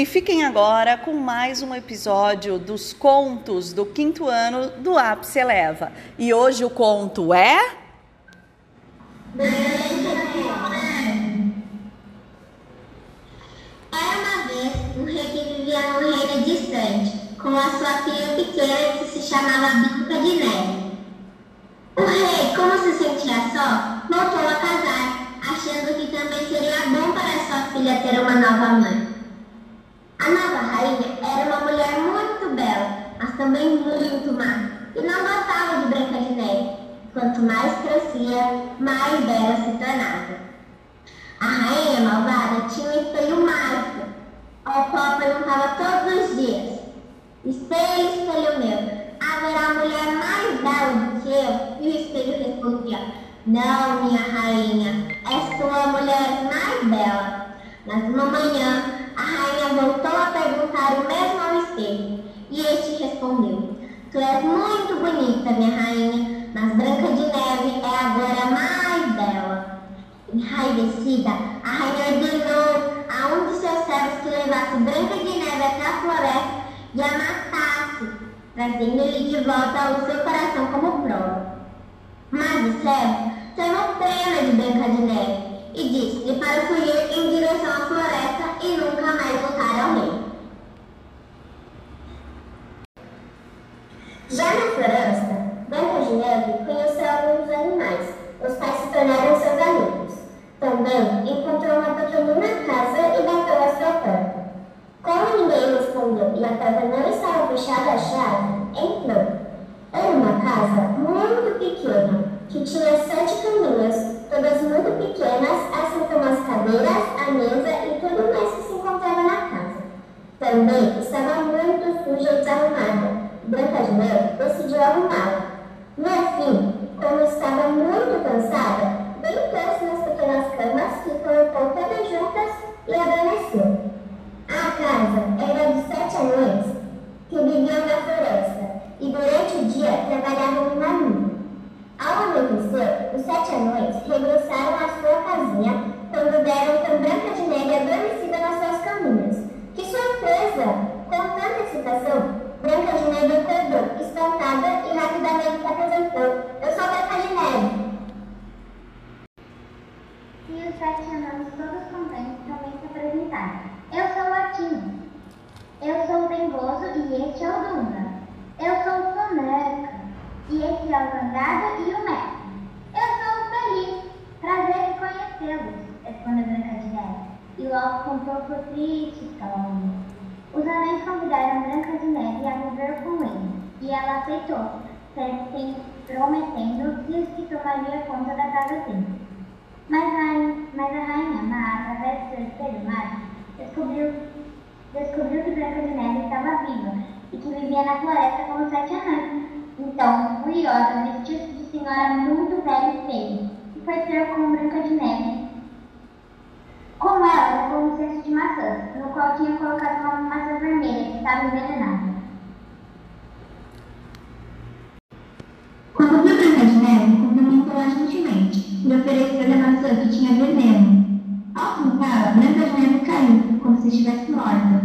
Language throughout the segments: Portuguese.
E fiquem agora com mais um episódio dos contos do quinto ano do Ápice Eleva. E hoje o conto é. Era uma vez um rei que vivia num reino distante, com a sua filha pequena que se chamava Bica de Neve. O rei, como se sentia só, voltou a casar, achando que também seria bom para sua filha ter uma nova mãe. A nova rainha era uma mulher muito bela, mas também muito má, e não gostava de Branca de Neve. Quanto mais crescia, mais bela se tornava. A rainha malvada tinha um espelho mágico, ao qual perguntava todos os dias: Espelho, espelho meu, haverá mulher mais bela do que eu? E o espelho respondia: Não, minha rainha, és tu a mulher mais bela. Mas uma manhã, a rainha voltou a perguntar o mesmo ao espelho, e este respondeu: Tu és muito bonita, minha rainha, mas Branca de Neve é agora mais bela. Enraivecida, a rainha ordenou a um de seus servos que levasse Branca de Neve até a floresta e a matasse, trazendo-lhe de volta o seu coração como prova. Mas o servo tomou pena de Branca de Neve e disse-lhe para fugir em direção à floresta e nunca fechada à chave, entrou. Era uma casa muito pequena, que tinha sete caminhas, todas muito pequenas, assim como as cadeiras, a mesa e tudo mais que se encontrava na casa. Também estava muito suja e desarrumada. Branca de Neve decidiu arrumá-la. No fim, como estava muito cansada, deitou-se nas pequenas camas que colocou todas juntas e adormeceu. A casa era de sete anões que viviam na floresta e durante o dia trabalhavam numa mina. Ao anoitecer, os sete anões regressaram à sua casinha quando deram com Branca de Neve adormecida nas suas caminhas. Que surpresa! Com tanta excitação, Branca de Neve acordou, espantada e rapidamente se apresentou. Eu sou Branca de Neve. E os sete anões, todos contentes, também se apresentaram. Eu sou o Atinho. Eu sou o Dengoso e este é o Dunga. Eu sou o Soneca. E esse é o Zangado e o Mestre. Eu sou o Feliz. Prazer em conhecê-los, respondeu Branca de Neve. E logo com um pouco triste calma. Os anões convidaram Branca de Neve a viver com eles, e ela aceitou, prometendo que que tomaria conta da casa dele. Mas a, rainha má, através do seu espelho mágico, descobriu, descobriu que Branca de Neve estava viva e que vivia na floresta como sete anões. Então, furiosa, vestiu-se de senhora muito velha e feia e foi ter com Branca de Neve. Cesto de maçãs, no qual tinha colocado uma maçã vermelha que estava envenenada. Quando viu Branca de Neve, cumprimentou-a gentilmente e ofereceu-lhe a maçã que tinha veneno. Ao tentá-la, Branca de Neve caiu, como se estivesse morta.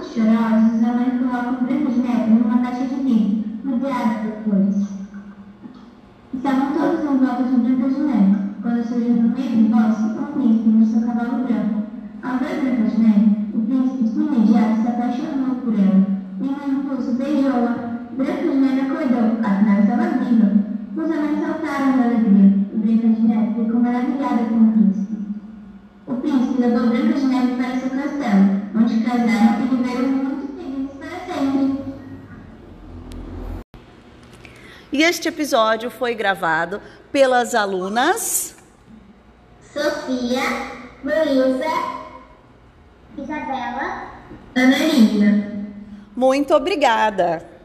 Muito chorosos, os anões colocam Branca de Neve numa caixa de vidro, rodeada por flores. Estavam todos em volta de Branca de Neve, quando surgiu no meio do bosque um príncipe no seu cavalo branco. Ao ver Branca de Neve, o príncipe de imediato se apaixonou por ela, e no impulso beijou-a. Branca de Neve acordou, afinal estava viva. Os anões saltaram de alegria, e Branca de Neve ficou maravilhada com o príncipe. O príncipe levou Branca de Neve para seu castelo, onde casaram e viveram muito felizes para sempre. E este episódio foi gravado pelas alunas. Sofia, Luísa, Isabela Ana Lívia. Muito obrigada!